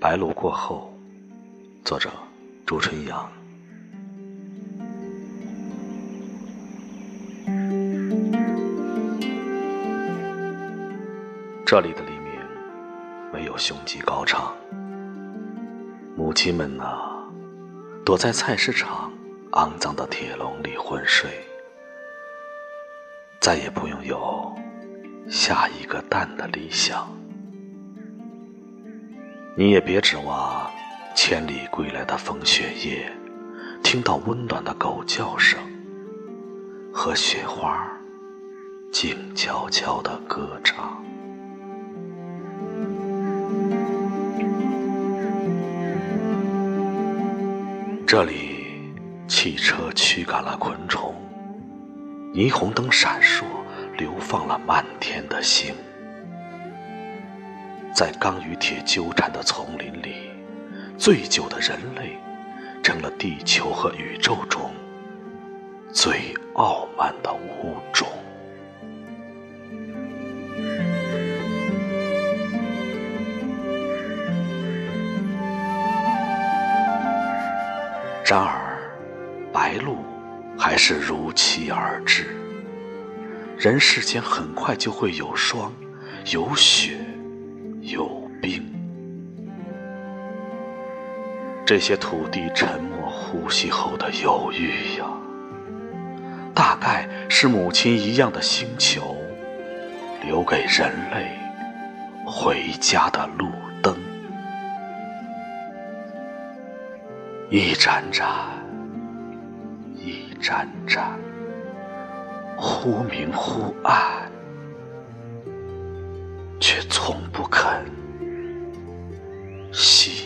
白露过后，作者朱春阳。这里的黎明没有雄鸡高唱，母亲们呐，躲在菜市场肮脏的铁笼里昏睡，再也不用有下一个蛋的理想。你也别指望千里归来的风雪夜，听到温暖的狗叫声和雪花静悄悄的歌唱。这里，汽车驱赶了昆虫，霓虹灯闪烁，流放了漫天的星。在钢与铁纠缠的丛林里，醉酒的人类成了地球和宇宙中最傲慢的物种。然而，白露还是如期而至。人世间很快就会有霜，有雪。有冰，这些土地沉默呼吸后的犹豫呀，大概是母亲一样的星球留给人类回家的路灯，一盏盏，一盏盏，忽明忽暗。却从不肯息。